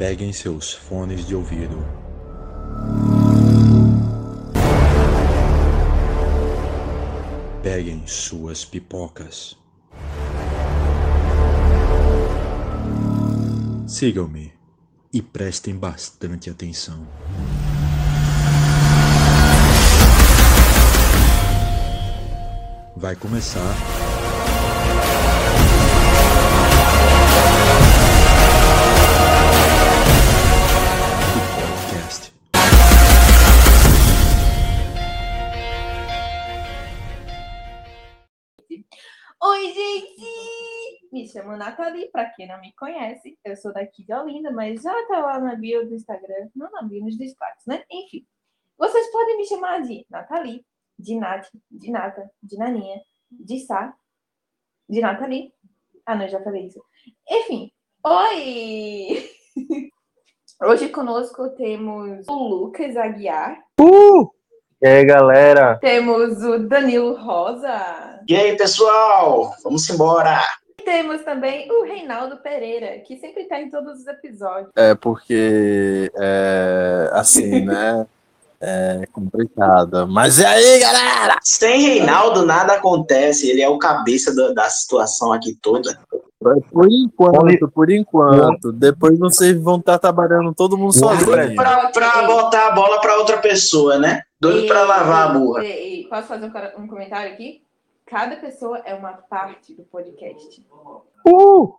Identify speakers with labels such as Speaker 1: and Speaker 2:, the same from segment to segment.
Speaker 1: Peguem seus fones de ouvido. Peguem suas pipocas. Sigam-me e prestem bastante atenção. Vai começar.
Speaker 2: Nathalie, pra quem não me conhece. Eu sou daqui de Olinda, mas já tá lá na bio do Instagram. Não na bio, nos destaques, né? Enfim. Vocês podem me chamar de Nathalie, de Nath, de Nata, de Naninha, de Sá, de Nathalie. Ah, não, eu já falei isso. Enfim. Oi! Hoje conosco temos o Lucas Aguiar,
Speaker 3: Uh! E aí, galera?
Speaker 2: temos o Danilo Rosa,
Speaker 4: E aí, pessoal? Vamos embora!
Speaker 2: Temos também o Reinaldo Pereira, que sempre está em todos os episódios.
Speaker 3: É porque, é, assim, né? É complicado. Mas e aí, galera?
Speaker 4: Sem Reinaldo, nada acontece. Ele é o cabeça da, da situação aqui toda.
Speaker 3: Por enquanto, por enquanto. Depois vocês vão estar trabalhando todo mundo sozinho.
Speaker 4: Pra, pra botar a bola pra outra pessoa, né? Doido pra
Speaker 2: E-
Speaker 4: lavar a burra.
Speaker 2: e- e posso fazer um, um comentário aqui? Cada pessoa é uma parte do podcast.
Speaker 3: Uh!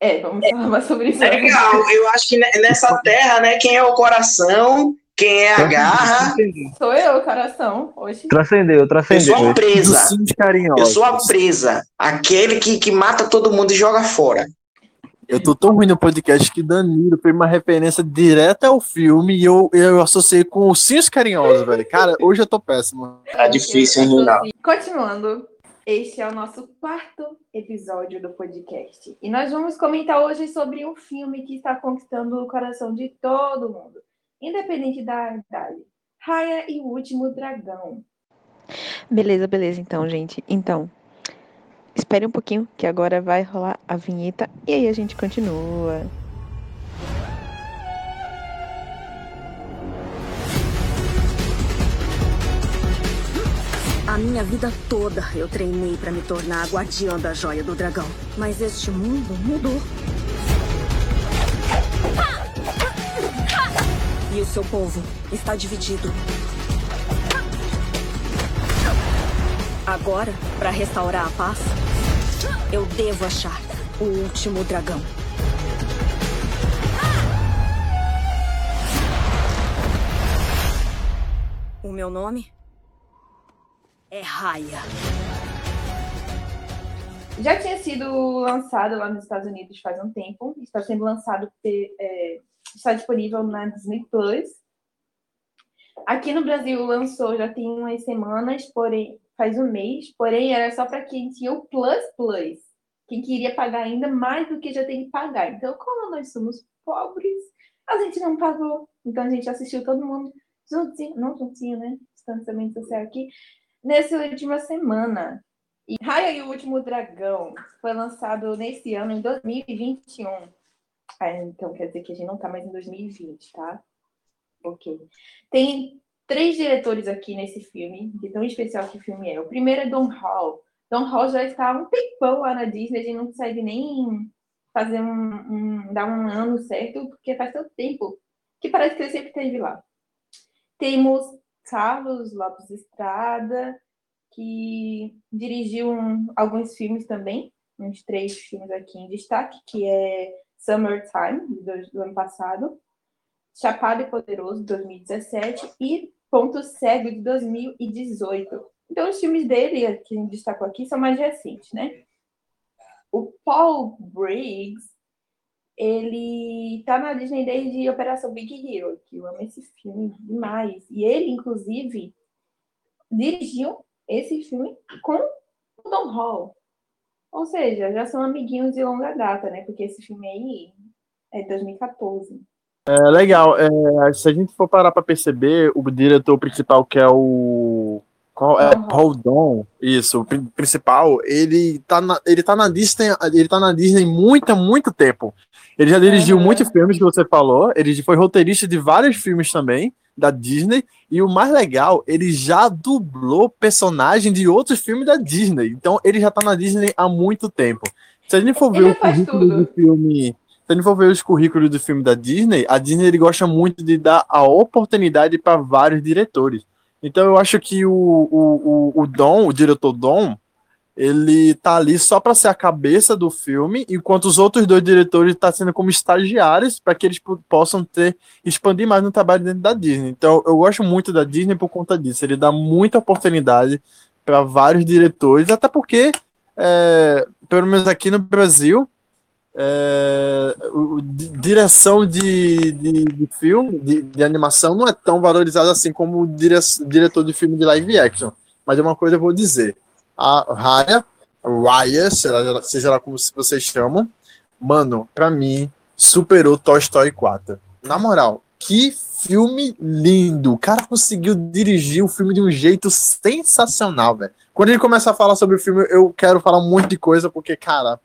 Speaker 2: É, vamos falar mais sobre isso.
Speaker 4: É legal, eu acho que ne- nessa terra, né, quem é o coração, quem é a garra,
Speaker 2: Sou eu, coração, hoje.
Speaker 5: Transcendeu,
Speaker 4: eu
Speaker 5: transcendeu.
Speaker 4: sou a presa. Eu sou a presa. Aquele que, que mata todo mundo e joga fora.
Speaker 3: Eu tô tão ruim no podcast que Danilo fez uma referência direta ao filme e eu, eu associei com os Cinhos Carinhosos, velho. Cara, hoje eu tô péssimo.
Speaker 4: Tá difícil, hein, Reinaldo?
Speaker 2: Continuando, este é o nosso quarto episódio do podcast. E nós vamos comentar hoje sobre um filme que está conquistando o coração de todo mundo, independente da idade. Raya e o Último Dragão.
Speaker 6: Beleza, beleza, então, gente. Então, espere um pouquinho que agora vai rolar a vinheta e aí a gente continua.
Speaker 7: A minha vida toda eu treinei para me tornar a guardiã da joia do dragão. Mas este mundo mudou. E o seu povo está dividido. Agora, para restaurar a paz, eu devo achar o último dragão. O meu nome é Raya.
Speaker 2: Já tinha sido lançado lá nos Estados Unidos faz um tempo, está sendo lançado, é, está disponível na Disney Plus. Aqui no Brasil lançou já tem umas semanas, porém faz um mês, porém era só para quem tinha o Plus Plus, quem queria pagar ainda mais do que já tem que pagar. Então, como nós somos pobres, a gente não pagou. Então a gente assistiu todo mundo juntinho, não juntinho, né? Distanciamento social aqui, nessa última semana. E Raya e o Último Dragão foi lançado nesse ano, em 2021. Ah, então quer dizer que a gente não tá mais em 2020, tá? Ok. Tem três diretores aqui nesse filme, de tão especial que o filme é. O primeiro é Don Hall. Don Hall já está há um tempão lá na Disney, a gente não consegue nem fazer um, um- dar um ano certo, porque faz tanto tempo que parece que ele sempre esteve lá. Temos Carlos Lopes Estrada, que dirigiu um- alguns filmes também, uns três filmes aqui em destaque, que é Summertime, do, do ano passado, Chapado e Poderoso, de 2017, e Ponto Cego, de 2018. Então, os filmes dele, que a gente destacou aqui, são mais recentes, né? O Paul Briggs, ele tá na Disney desde Operação Big Hero, que eu amo esse filme demais. E ele, inclusive, dirigiu esse filme com o Don Hall. Ou seja, já são amiguinhos de longa data, né? Porque esse filme aí é de 2014.
Speaker 3: É legal. é, se a gente for parar pra perceber, o diretor principal, que é o Qual é
Speaker 2: Tom
Speaker 3: Paul Dom? Isso, o pri- principal, ele tá na, ele tá na Disney, ele tá na Disney muito, muito tempo. Ele já dirigiu
Speaker 2: Aham.
Speaker 3: muitos filmes que você falou, ele foi roteirista de vários filmes também da Disney, e o mais legal, ele já dublou personagem de outros filmes da Disney. Então, ele já tá na Disney há muito tempo. Se a gente for ver
Speaker 2: Ele
Speaker 3: o
Speaker 2: faz
Speaker 3: currículo do filme, se a gente for ver os currículos do filme da Disney, a Disney ele gosta muito de dar a oportunidade para vários diretores. Então eu acho que o, o, o, o Dom, o diretor Dom, ele tá ali só para ser a cabeça do filme, enquanto os outros dois diretores estão sendo como estagiários para que eles po- possam ter expandir mais no trabalho dentro da Disney. Então eu gosto muito da Disney por conta disso. Ele dá muita oportunidade para vários diretores, até porque é, pelo menos aqui no Brasil é, o, o di- direção de, de, de filme, de, de animação, não é tão valorizada assim como o dire, diretor de filme de live action. Mas é uma coisa eu vou dizer. A Raya, Raya, seja, seja lá como vocês chamam, mano, pra mim, superou Toy Story 4. Na moral, que filme lindo. O cara conseguiu dirigir o filme de um jeito sensacional, velho. Quando ele começar a falar sobre o filme, eu quero falar um monte de coisa, porque, cara,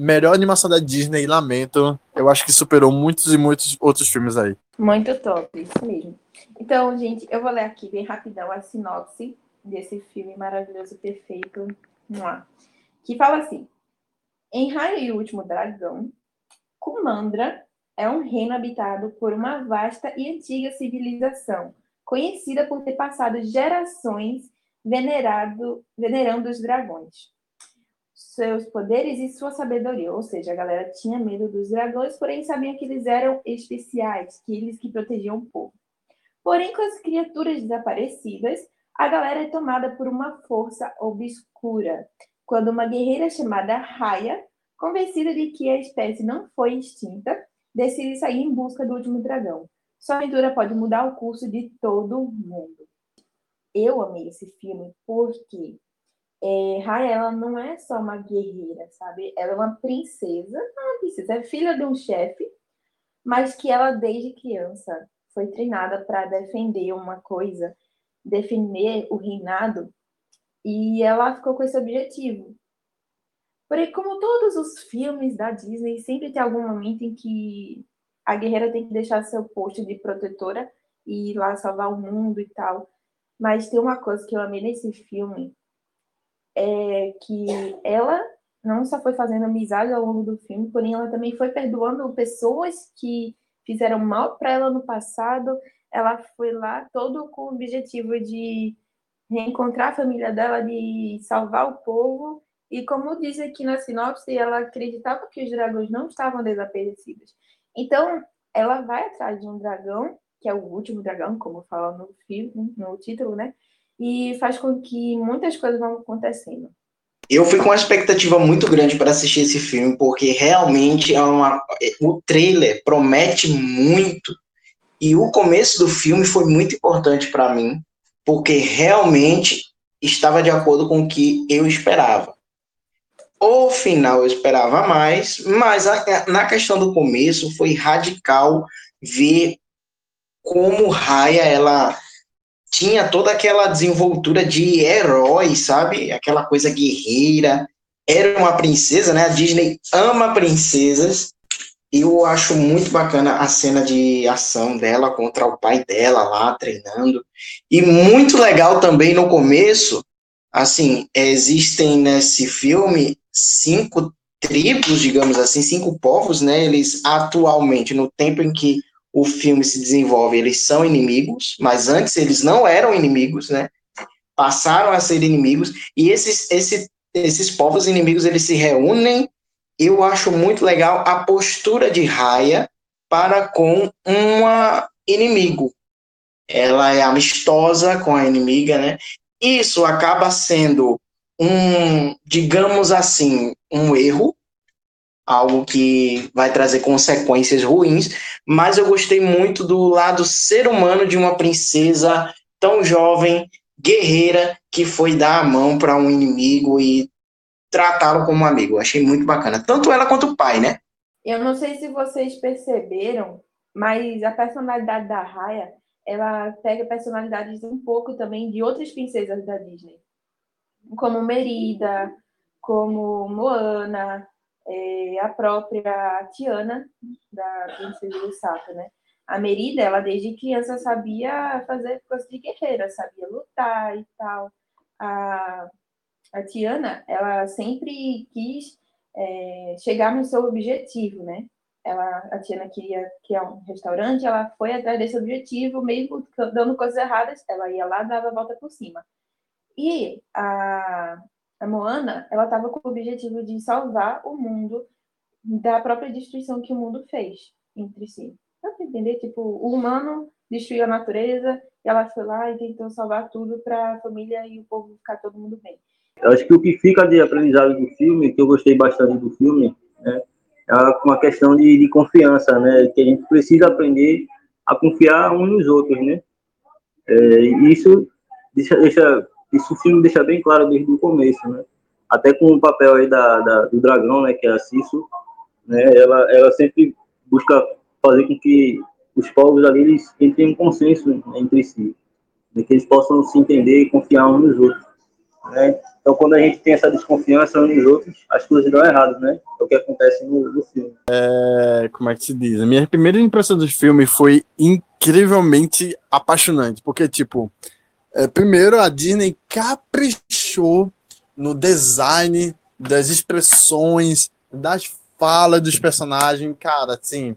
Speaker 3: melhor animação da Disney, lamento. Eu acho que superou muitos e muitos outros filmes aí.
Speaker 2: Muito top, isso mesmo. Então, gente, eu vou ler aqui bem rapidão a sinopse desse filme maravilhoso, perfeito, que fala assim: Em Raio e o Último Dragão, Kumandra é um reino habitado por uma vasta e antiga civilização, conhecida por ter passado gerações venerado, venerando os dragões. Seus poderes e sua sabedoria, ou seja, a galera tinha medo dos dragões, porém sabiam que eles eram especiais, que eles que protegiam o povo. Porém, com as criaturas desaparecidas, a galera é tomada por uma força obscura, quando uma guerreira chamada Raya, convencida de que a espécie não foi extinta, decide sair em busca do último dragão. Sua aventura pode mudar o curso de todo mundo. Eu amei esse filme porque é, Raya, ela não é só uma guerreira, sabe? Ela é uma princesa, não é princesa, é filha de um chefe, mas que ela, desde criança, foi treinada para defender uma coisa, defender o reinado, e ela ficou com esse objetivo. Porém, como todos os filmes da Disney, sempre tem algum momento em que a guerreira tem que deixar seu posto de protetora e ir lá salvar o mundo e tal. Mas tem uma coisa que eu amei nesse filme, é que ela não só foi fazendo amizade ao longo do filme, porém ela também foi perdoando pessoas que fizeram mal para ela no passado. Ela foi lá todo com o objetivo de reencontrar a família dela, de salvar o povo. E como diz aqui na sinopse, ela acreditava que os dragões não estavam desaparecidos. Então, ela vai atrás de um dragão, que é o último dragão, como fala no filme, no título, né? E faz com que muitas coisas vão acontecendo.
Speaker 4: Eu fui com uma expectativa muito grande para assistir esse filme, porque realmente é uma, o trailer promete muito. E o começo do filme foi muito importante para mim, porque realmente estava de acordo com o que eu esperava. O final eu esperava mais, mas a, na questão do começo foi radical ver como Raya ela tinha toda aquela desenvoltura de herói, sabe? Aquela coisa guerreira. Era uma princesa, né? A Disney ama princesas. Eu acho muito bacana a cena de ação dela contra o pai dela lá treinando. E muito legal também no começo, assim, existem nesse filme cinco tribos, digamos assim, cinco povos, né? Eles atualmente, no tempo em que o filme se desenvolve, eles são inimigos, mas antes eles não eram inimigos, né? Passaram a ser inimigos e esses, esse, esses povos inimigos eles se reúnem. Eu acho muito legal a postura de Raya para com uma inimigo. Ela é amistosa com a inimiga, né? Isso acaba sendo um, digamos assim, um erro, algo que vai trazer consequências ruins, mas eu gostei muito do lado ser humano de uma princesa tão jovem, guerreira, que foi dar a mão para um inimigo e tratá-lo como um amigo. Eu achei muito bacana, tanto ela quanto o pai, né?
Speaker 2: Eu não sei se vocês perceberam, mas a personalidade da Raya ela pega personalidades um pouco também de outras princesas da Disney, como Merida, como Moana, é, a própria Tiana, da Princesa do Sapo, né? A Merida, ela desde criança sabia fazer coisas de guerreira, sabia lutar e tal. A, a Tiana, ela sempre quis é, chegar no seu objetivo, né? Ela, a Tiana queria que é um restaurante, ela foi atrás desse objetivo, mesmo dando coisas erradas, ela ia lá, dava a volta por cima. E a, a Moana, ela estava com o objetivo de salvar o mundo da própria destruição que o mundo fez entre si. Dá entender? Tipo, o humano destruiu a natureza e ela foi lá e tentou salvar tudo para a família e o povo ficar todo mundo bem.
Speaker 5: Eu acho que o que fica de aprendizado do filme, que eu gostei bastante do filme, né, é uma questão de, de confiança, né, que a gente precisa aprender a confiar uns nos outros, né. É, isso deixa, deixa, isso o filme deixa bem claro desde o começo, né. Até com o papel aí da, da do dragão, né, que é a Cisso, né, ela, ela sempre busca fazer com que os povos ali eles entrem em consenso entre si, né, que eles possam se entender e confiar uns nos outros. Né? Então, quando a gente tem essa desconfiança uns nos outros, as coisas dão errado, né? É o que acontece no, no filme.
Speaker 3: É, como é que se diz? A minha primeira impressão do filme foi incrivelmente apaixonante, porque, tipo, é, primeiro a Disney caprichou no design das expressões, das falas dos personagens, cara, assim.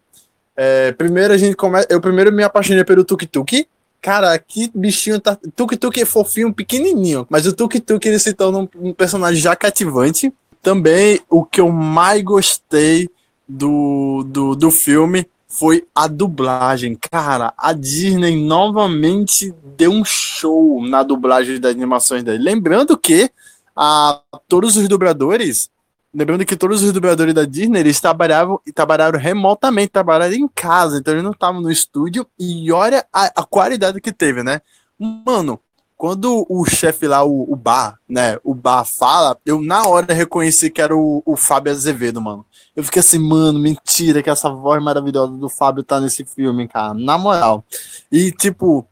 Speaker 3: É, primeiro a gente começa. Eu primeiro me apaixonei pelo Tuk Tuk, Cara, que bichinho tá. Tuk Tuk é fofinho, pequenininho. Mas o Tuk Tuk ele se torna um, um personagem já cativante. Também o que eu mais gostei do, do, do filme foi a dublagem. Cara, a Disney novamente deu um show na dublagem das animações dele. Lembrando que a, todos os dubladores Lembrando que todos os dubladores da Disney, eles trabalhavam e trabalharam remotamente, trabalharam em casa, então eles não estavam no estúdio, e olha a, a, qualidade que teve, né? Mano, quando o chefe lá, o, o Bar, né, o Bar fala, eu na hora reconheci que era o, o Fábio Azevedo, mano. Eu fiquei assim, mano, mentira que essa voz maravilhosa do Fábio tá nesse filme, cara, na moral. E, tipo,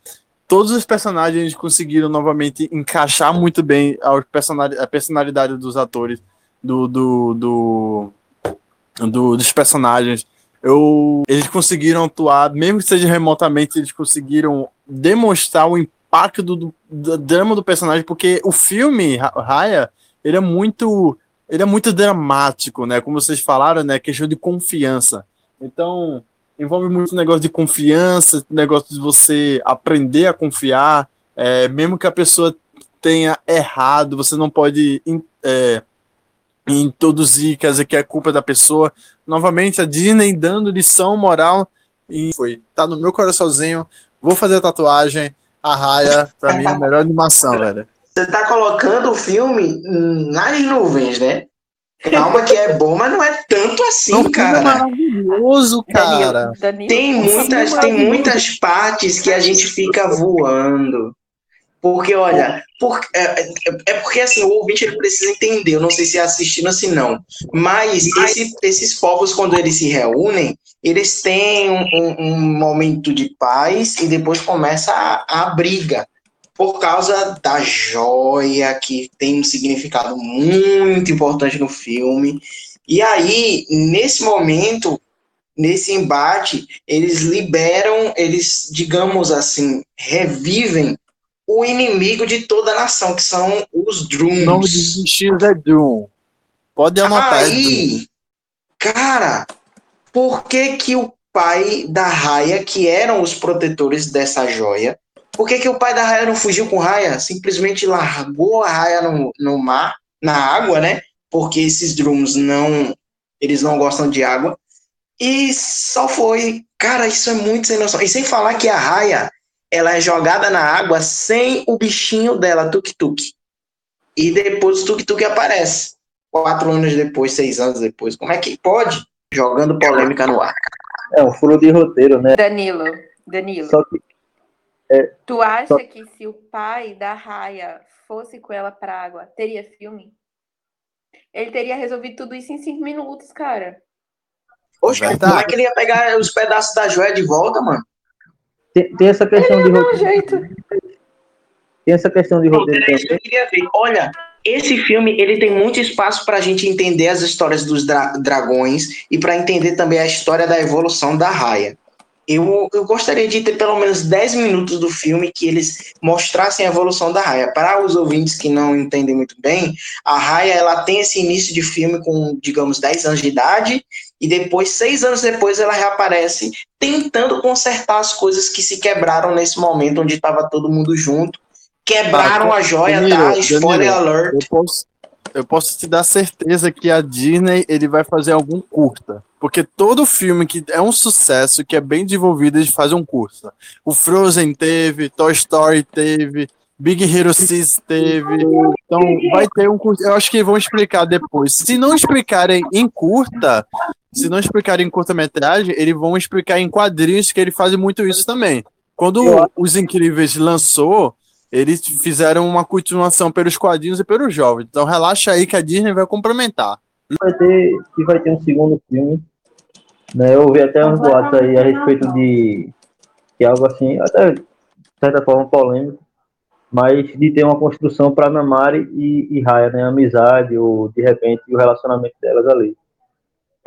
Speaker 3: todos os personagens conseguiram novamente encaixar muito bem a personalidade dos atores do, do, do, do dos personagens. Eu, eles conseguiram atuar, mesmo que seja remotamente, eles conseguiram demonstrar o impacto do, do drama do personagem, porque o filme, Raya, ele é muito ele é muito dramático, né? Como vocês falaram, né? Questão de confiança. Então, envolve muito negócio de confiança, negócio de você aprender a confiar, é, mesmo que a pessoa tenha errado, você não pode é, introduzir, quer dizer que é culpa da pessoa. Novamente, a Disney dando lição moral e foi. Tá no meu coraçãozinho. Vou fazer a tatuagem. A Raia, pra mim, a melhor animação, velho.
Speaker 4: Você tá colocando o filme nas nuvens, né? Calma que é bom, mas não é tanto assim, não, cara. É
Speaker 3: maravilhoso, cara.
Speaker 4: Danilo, tem muitas, tem muitas partes que a gente fica voando. Porque, olha, por, é, é, é, porque assim, o ouvinte ele precisa entender, eu não sei se é assistindo assim não, mas esse, esses povos, quando eles se reúnem, eles têm um, um momento de paz e depois começa a, a briga, por causa da joia, que tem um significado muito importante no filme. E aí, nesse momento, nesse embate, eles liberam, eles, digamos assim, revivem o inimigo de toda a nação, que são os Drums.
Speaker 3: O nome dos bichinhos é Drum. Pode anotar.
Speaker 4: Aí, cara, por que que o pai da Raia, que eram os protetores dessa joia, por que que o pai da Raia não fugiu com Raia? Simplesmente largou a Raia no, no mar, na água, né? Porque esses Drums não, eles não gostam de água. E só foi. Cara, isso é muito sem noção. E sem falar que a Raia, ela é jogada na água sem o bichinho dela, tuk-tuk. E depois o tuk-tuk aparece. Quatro anos depois, seis anos depois. Como é que pode? Jogando polêmica no ar.
Speaker 5: É um furo de roteiro, né?
Speaker 2: Danilo, Danilo.
Speaker 5: Só que,
Speaker 2: é, tu acha só... que se o pai da Raia fosse com ela pra água, teria filme? Ele teria resolvido tudo isso em cinco minutos, cara.
Speaker 4: Poxa, como é que ele ia pegar os pedaços da joia de volta, mano?
Speaker 5: Tem, tem essa questão de
Speaker 2: Não,
Speaker 5: roteiro.
Speaker 2: jeito.
Speaker 5: Tem essa questão de roteiro
Speaker 4: Era isso que eu queria ver. Olha, esse filme ele tem muito espaço para a gente entender as histórias dos dra- dragões e para entender também a história da evolução da Raya. Eu, eu gostaria de ter pelo menos 10 minutos do filme que eles mostrassem a evolução da Raya. Para os ouvintes que não entendem muito bem, a Raya ela tem esse início de filme com, digamos, 10 anos de idade e depois, seis anos depois, ela reaparece tentando consertar as coisas que se quebraram nesse momento onde estava todo mundo junto. Quebraram
Speaker 3: Ah,
Speaker 4: a joia,
Speaker 3: Danilo,
Speaker 4: tá? Spoiler
Speaker 3: Danilo.
Speaker 4: alert.
Speaker 3: Eu posso, eu posso te dar certeza que a Disney ele vai fazer algum curta. Porque todo filme que é um sucesso, que é bem desenvolvido, eles fazem um curta. O Frozen teve, Toy Story teve, Big Hero 6 teve. Então vai ter um curta. Eu acho que vão explicar depois. Se não explicarem em curta, se não explicarem em curta-metragem, eles vão explicar em quadrinhos, que eles fazem muito isso também. Quando Os Incríveis lançou, eles fizeram uma continuação pelos quadrinhos e pelos jovens. Então relaxa aí que a Disney vai complementar.
Speaker 5: vai ter, que vai ter um segundo filme. Né? Eu ouvi até uns boatos aí a respeito de que algo assim, até de certa forma polêmico, mas de ter uma construção para Namari e, e Raya, né? Amizade, ou de repente o relacionamento delas ali.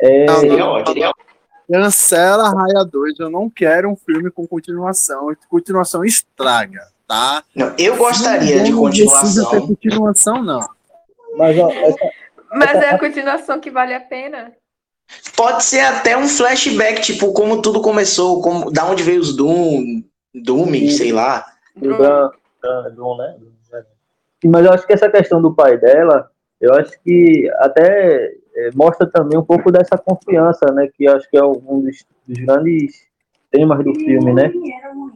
Speaker 5: É,
Speaker 3: Não. Cancela Raia 2. Eu não quero um filme com continuação. Continuação estraga, tá?
Speaker 4: Não, eu gostaria de
Speaker 3: Não precisa
Speaker 4: continuação.
Speaker 3: ter continuação, não.
Speaker 5: mas ó, essa-
Speaker 2: Mas é a continuação que vale a pena.
Speaker 4: Pode ser até um flashback, tipo, como tudo começou, como, da onde veio os Doom, Doom, sei lá.
Speaker 5: Dan- Dan- Dom, né? Mas eu acho que essa questão do pai dela, eu acho que até eh, mostra também um pouco dessa confiança, né? Que eu acho que é um dos, dos grandes temas do filme, né?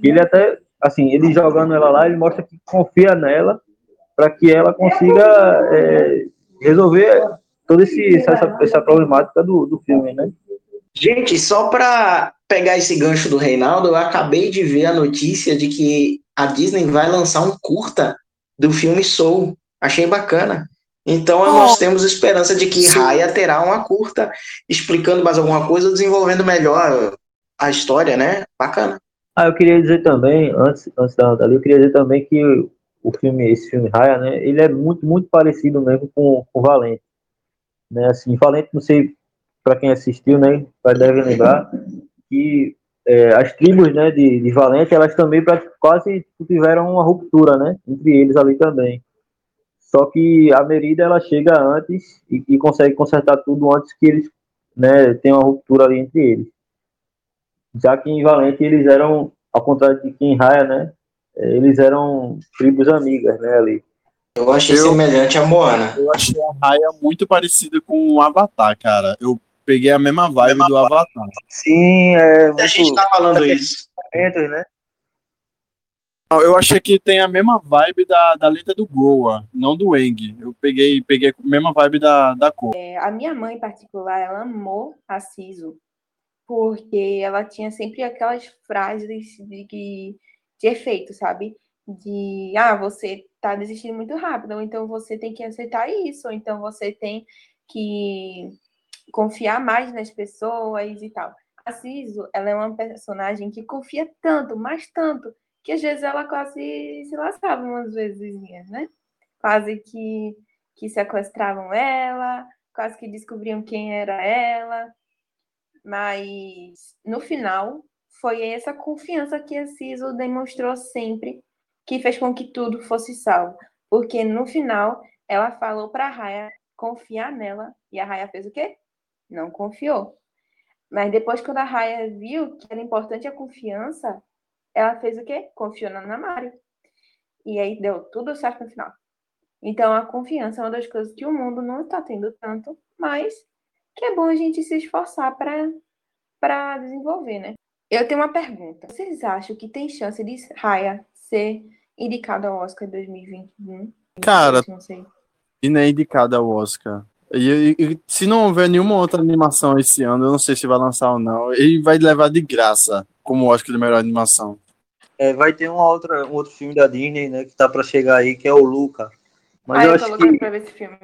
Speaker 5: Ele até, assim, ele jogando ela lá, ele mostra que confia nela para que ela consiga eh, resolver toda esse, essa, essa problemática do, do filme, né?
Speaker 4: Gente, só pra pegar esse gancho do Reinaldo, eu acabei de ver a notícia de que a Disney vai lançar um curta do filme Soul. Achei bacana. Então nós temos esperança de que
Speaker 3: Sim.
Speaker 4: Raya terá uma curta explicando mais alguma coisa, desenvolvendo melhor a história, né? Bacana.
Speaker 5: Ah, eu queria dizer também, antes, antes da dali, eu queria dizer também que o filme, esse filme Raya, né, ele é muito, muito parecido mesmo com o Valente. Né, assim, Valente, não sei para quem assistiu, né, deve lembrar que é, as tribos, né, de, de Valente, elas também quase tiveram uma ruptura, né, entre eles ali também. Só que a Merida, ela chega antes e, e consegue consertar tudo antes que eles, né, tenham uma ruptura ali entre eles já que em Valente eles eram, ao contrário de que em Raia, né, eh, eles eram tribos amigas, né, ali.
Speaker 4: Eu achei
Speaker 3: Eu-
Speaker 4: semelhante a Moana.
Speaker 3: Eu achei a Raia muito parecida com o Avatar, cara. Eu peguei a mesma vibe do Avatar.
Speaker 5: Sim, é
Speaker 4: A gente tá falando isso.
Speaker 5: né?
Speaker 3: Eu achei que tem a mesma vibe da, da letra do Goa, não do Eng. Eu peguei, peguei a mesma vibe da, da cor.
Speaker 2: É, a minha mãe, em particular, ela amou a Siso, porque ela tinha sempre aquelas frases de, que- de efeito, sabe? De, ah, você tá desistindo muito rápido, ou então você tem que aceitar isso, ou então você tem que confiar mais nas pessoas e tal. A Siso, ela é uma personagem que confia tanto, mas tanto, que às vezes ela quase se lascava umas vezes, né? Quase que, que sequestravam ela, quase que descobriam quem era ela. Mas no final foi essa confiança que a Ciso demonstrou sempre que fez com que tudo fosse salvo. Porque no final ela falou para a Raya confiar nela e a Raya fez o quê? Não confiou. Mas depois, quando a Raya viu que era importante a confiança, ela fez o quê? Confiou na Namari. E aí deu tudo certo no final. Então, a confiança é uma das coisas que o mundo não está tendo tanto, mas que é bom a gente se esforçar para desenvolver, né? Eu tenho uma pergunta. Vocês acham que tem chance de Raya ser indicada ao Oscar 2021?
Speaker 3: Cara,
Speaker 2: Não sei.
Speaker 3: E nem indicada ao Oscar. E, e- e se não houver nenhuma outra animação esse ano, eu não sei se vai lançar ou não. Ele vai levar de graça como Oscar de melhor animação.
Speaker 5: É, vai ter uma outra, um outro filme da Disney, né, que tá para chegar aí, que é o Luca. Mas
Speaker 2: ah,
Speaker 5: eu
Speaker 2: eu
Speaker 5: acho que
Speaker 2: pra ver esse filme.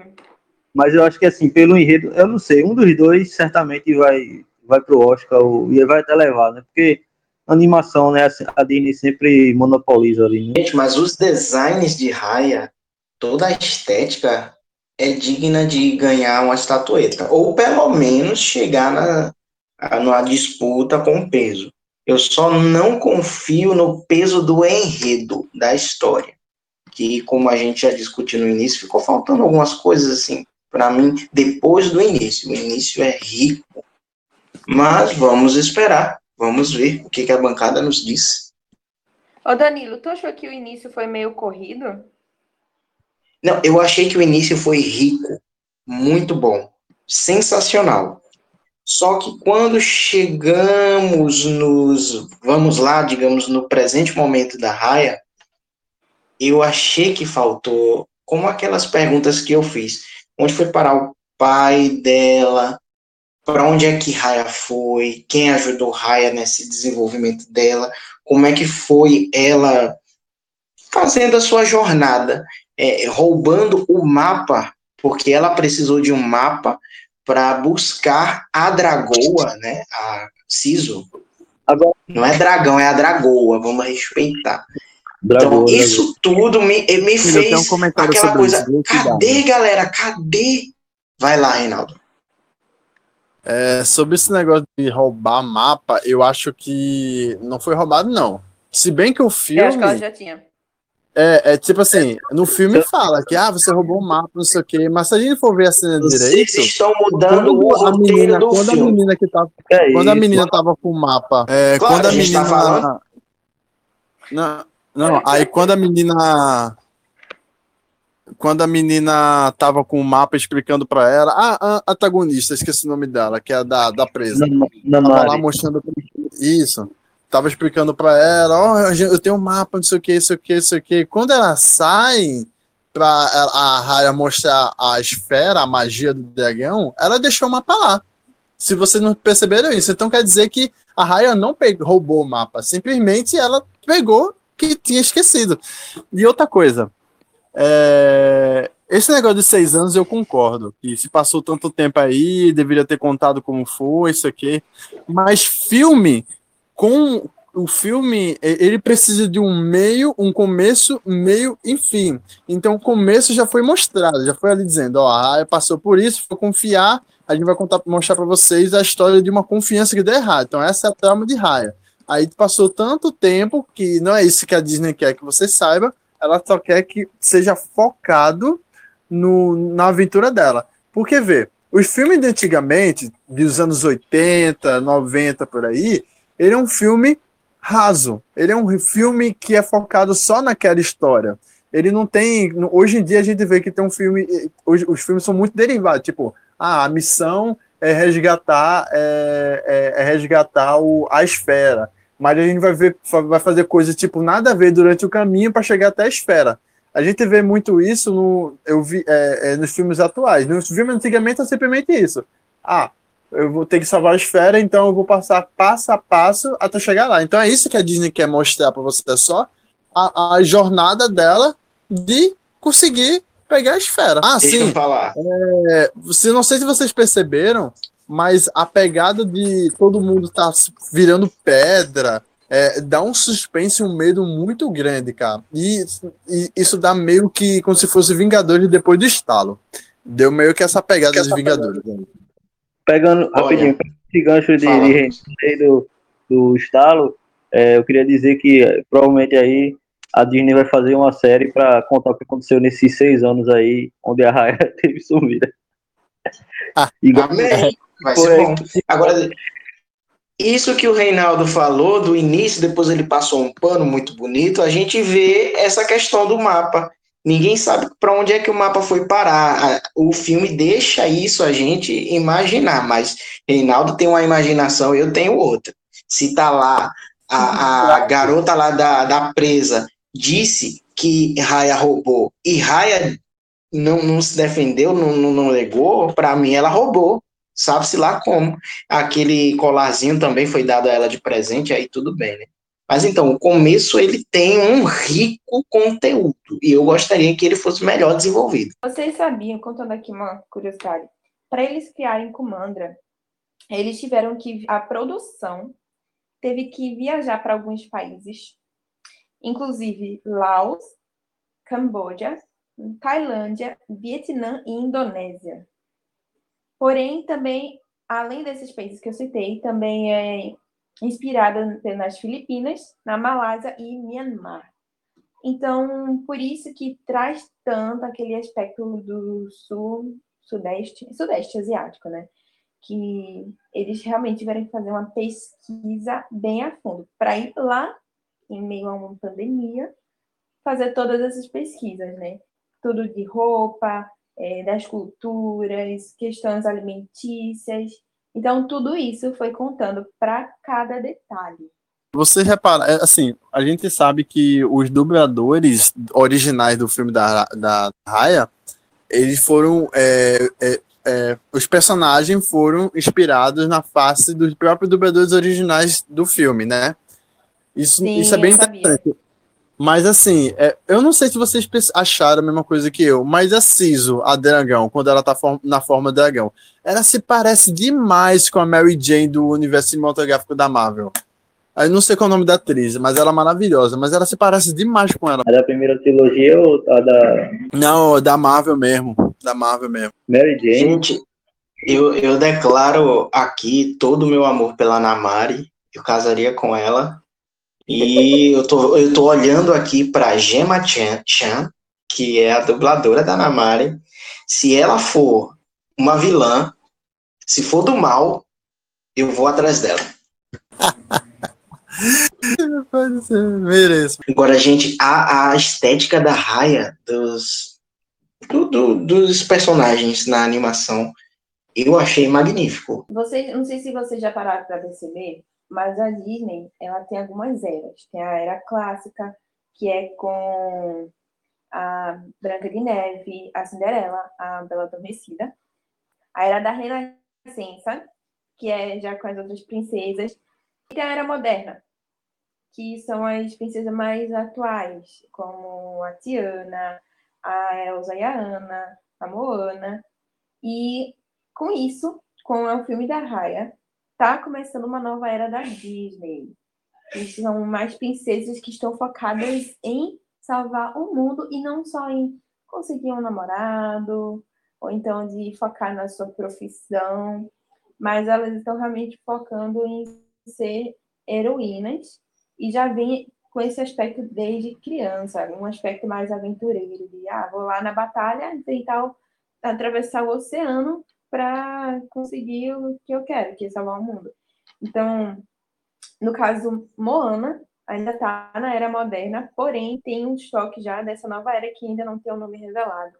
Speaker 5: Mas eu acho que assim, pelo enredo, eu não sei, um dos dois certamente vai vai pro Oscar ou, e vai até levar, né? Porque animação, né? A Disney sempre monopoliza ali, né?
Speaker 4: Gente, mas os designs de Raya, toda a estética é digna de ganhar uma estatueta, ou pelo menos chegar na, numa disputa com peso. Eu só não confio no peso do enredo da história, que como a gente já discutiu no início, ficou faltando algumas coisas assim para mim depois do início. O início é rico, mas vamos esperar, vamos ver o que, que a bancada nos diz.
Speaker 2: Ô Danilo, tu achou que o início foi meio corrido?
Speaker 4: Não, eu achei que o início foi rico, muito bom, sensacional. Só que quando chegamos nos, vamos lá, digamos, no presente momento da raia, eu achei que faltou, como aquelas perguntas que eu fiz, onde foi parar o pai dela, para onde é que Raya foi, quem ajudou Raya nesse desenvolvimento dela, como é que foi ela fazendo a sua jornada é, roubando o mapa, porque ela precisou de um mapa para buscar a dragoa, né? A. Agora... Não é dragão, é a dragoa, vamos respeitar. Dragoa, então, isso tudo me, me fez um aquela coisa. Isso, cadê, galera? Cadê? Vai lá, Reinaldo.
Speaker 3: É, sobre esse negócio de roubar mapa, eu acho que não foi roubado, não. Se bem que o filme. Eu acho que ela já tinha. É, é tipo assim, no filme fala que ah, você roubou um mapa, não sei o quê, mas se a gente for ver a cena direito.
Speaker 4: Vocês estão mudando o
Speaker 3: a menina, quando filme. a menina que tava. É quando isso, a menina tava com o mapa. É, claro, quando a, a menina. Tá. Não, não, aí quando a menina. Quando a menina tava com o mapa explicando pra ela, ah, a antagonista, esqueci o nome dela, que é da, da presa. Não, não, tava lá mostrando. Isso tava explicando para ela, ó, oh, eu tenho um mapa, não sei o que, não sei o que, não sei o que. Quando ela sai para a Raya mostrar a esfera, a magia do dragão, ela deixou o mapa lá. Se vocês não perceberam isso, então quer dizer que a Raya não pegou, roubou o mapa, simplesmente ela pegou que tinha esquecido. E outra coisa, é... esse negócio de seis anos eu concordo, que se passou tanto tempo aí, deveria ter contado como foi, isso aqui, mas filme com o filme, ele precisa de um meio, um começo, meio e fim. Então o começo já foi mostrado, já foi ali dizendo, ó, a Raya passou por isso, foi confiar, a gente vai contar, mostrar para vocês a história de uma confiança que deu errado. Então essa é a trama de Raya. Aí passou tanto tempo que não é isso que a Disney quer que você saiba, ela só quer que seja focado no, na aventura dela. Porque, vê, os filmes de antigamente, dos anos 80, 90 por aí, ele é um filme raso. Ele é um filme que é focado só naquela história. Ele não tem. Hoje em dia a gente vê que tem um filme. Hoje, os filmes são muito derivados. Tipo, ah, a missão é resgatar, é, é, é resgatar o, a esfera. Mas a gente vai ver, vai fazer coisas tipo nada a ver durante o caminho para chegar até a esfera. A gente vê muito isso no, eu vi, é, é, nos filmes atuais. Nos filmes antigamente é simplesmente isso. Ah, eu vou ter que salvar a esfera, então eu vou passar passo a passo até chegar lá. Então é isso que a Disney quer mostrar para você, é só a, a, jornada dela de conseguir pegar a esfera. Ah, Deixa sim. falar. É, você, não sei se vocês perceberam, mas a pegada de todo mundo tá virando pedra é, dá um suspense e um medo muito grande, cara. E, e, isso dá meio que como se fosse Vingadores depois do estalo. Deu meio que essa pegada que dos Vingadores. Pegada.
Speaker 5: Pegando Olha, rapidinho, esse gancho de, de do, do estalo, é, eu queria dizer que é, provavelmente aí a Disney vai fazer uma série para contar o que aconteceu nesses seis anos aí, onde a Raya teve sumida.
Speaker 4: Ah, Igual, amém. Vai ser bom. Agora, isso que o Reinaldo falou do início, depois ele passou um pano muito bonito, a gente vê essa questão do mapa. Ninguém sabe para onde é que o mapa foi parar. O filme deixa isso a gente imaginar, mas Reinaldo tem uma imaginação, eu tenho outra. Se tá lá, a, a garota lá da, da presa disse que Raya roubou e Raya não, não se defendeu, não, não, não negou, para mim ela roubou. Sabe-se lá como. Aquele colarzinho também foi dado a ela de presente, aí tudo bem, né? Mas então, o começo ele tem um rico conteúdo e eu gostaria que ele fosse melhor desenvolvido.
Speaker 2: Vocês sabiam, contando aqui uma curiosidade, para eles criarem Kumandra, eles tiveram que a produção teve que viajar para alguns países, inclusive Laos, Camboja, Tailândia, Vietnã e Indonésia. Porém, também, além desses países que eu citei, também é inspirada nas Filipinas, na Malásia e Myanmar. Então, por isso que traz tanto aquele aspecto do sul, sudeste, sudeste asiático, né? Que eles realmente tiveram que fazer uma pesquisa bem a fundo para ir lá em meio a uma pandemia fazer todas essas pesquisas, né? Tudo de roupa, é, das culturas, questões alimentícias. Então, tudo isso foi contando para cada detalhe.
Speaker 3: Você repara, é, assim, a gente sabe que os dubladores originais do filme da, da Raya, eles foram. É, é, é, os personagens foram inspirados na face dos próprios dubladores originais do filme, né? Isso,
Speaker 2: Sim,
Speaker 3: isso é bem
Speaker 2: eu sabia.
Speaker 3: Mas assim, é, eu não sei se vocês acharam a mesma coisa que eu, mas a Ciso, a dragão, quando ela tá form- na forma de dragão, ela se parece demais com a Mary Jane do universo cinematográfico da Marvel. Eu não sei qual é o nome da atriz, mas ela é maravilhosa, mas ela se parece demais com ela.
Speaker 5: A da primeira trilogia ou a da
Speaker 3: Não, da Marvel mesmo, da Marvel mesmo.
Speaker 5: Mary Jane?
Speaker 4: Gente, eu, eu declaro aqui todo o meu amor pela Namari. Eu casaria com ela. E eu tô, eu tô olhando aqui para Gemma Chan, Chan, que é a dubladora da Namari. Se ela for uma vilã, se for do mal, eu vou atrás dela.
Speaker 3: Mereço.
Speaker 4: Agora, gente, a, a estética da Raya, dos, do- do- dos personagens na animação, eu achei magnífico.
Speaker 2: Vocês, não sei se vocês já pararam para perceber, mas a Disney ela tem algumas eras. Tem a era clássica, que é com a Branca de Neve, a Cinderela, a Bela Adormecida. A era da Renascença, que é já com as outras princesas. E tem a era moderna, que são as princesas mais atuais, como a Tiana, a Elsa e a Ana, a Moana. E com isso, com o filme da Raya, tá começando uma nova era da Disney. E são mais princesas que estão focadas em salvar o mundo e não só em conseguir um namorado, ou então de focar na sua profissão, mas elas estão realmente focando em ser heroínas e já vem com esse aspecto desde criança, um aspecto mais aventureiro, de ah, vou lá na batalha tentar atravessar o oceano para conseguir o que eu quero, que é salvar o mundo. Então, no caso, Moana ainda está na era moderna, porém tem um estoque já dessa nova era que ainda não tem o nome revelado.